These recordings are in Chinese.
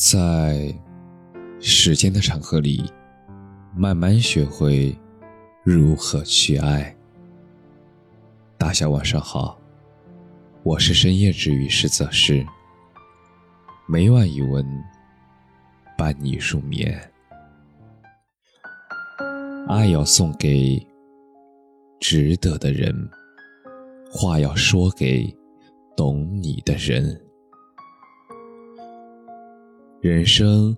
在时间的长河里，慢慢学会如何去爱。大家晚上好，我是深夜治愈师泽师，每晚一文伴你入眠。爱要送给值得的人，话要说给懂你的人。人生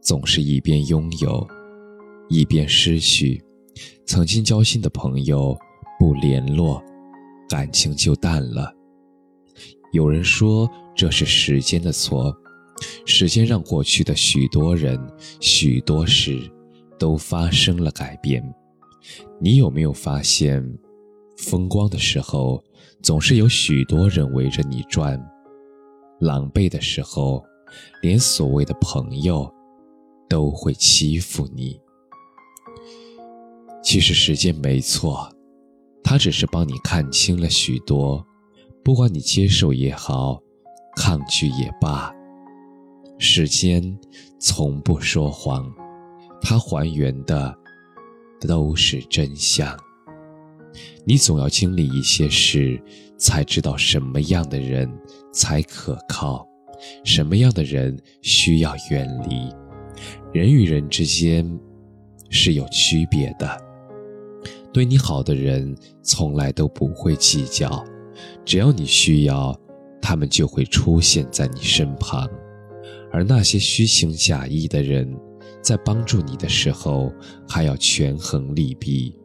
总是一边拥有，一边失去。曾经交心的朋友不联络，感情就淡了。有人说这是时间的错，时间让过去的许多人、许多事都发生了改变。你有没有发现，风光的时候总是有许多人围着你转，狼狈的时候。连所谓的朋友都会欺负你。其实时间没错，它只是帮你看清了许多。不管你接受也好，抗拒也罢，时间从不说谎，它还原的都是真相。你总要经历一些事，才知道什么样的人才可靠。什么样的人需要远离？人与人之间是有区别的。对你好的人从来都不会计较，只要你需要，他们就会出现在你身旁。而那些虚情假意的人，在帮助你的时候，还要权衡利弊，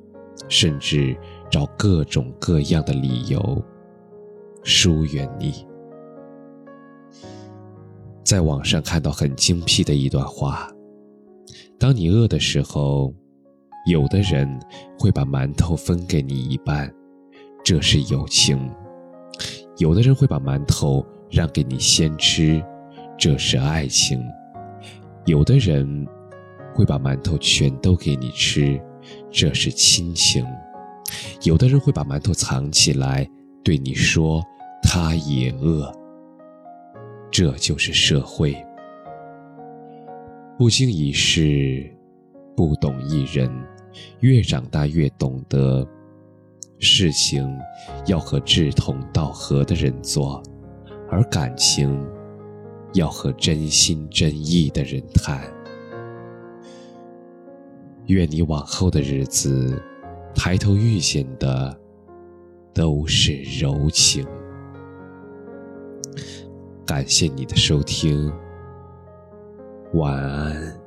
甚至找各种各样的理由疏远你。在网上看到很精辟的一段话：当你饿的时候，有的人会把馒头分给你一半，这是友情；有的人会把馒头让给你先吃，这是爱情；有的人会把馒头全都给你吃，这是亲情；有的人会把馒头藏起来，对你说他也饿。这就是社会，不经一事，不懂一人。越长大越懂得，事情要和志同道合的人做，而感情要和真心真意的人谈。愿你往后的日子，抬头遇见的都是柔情。感谢你的收听，晚安。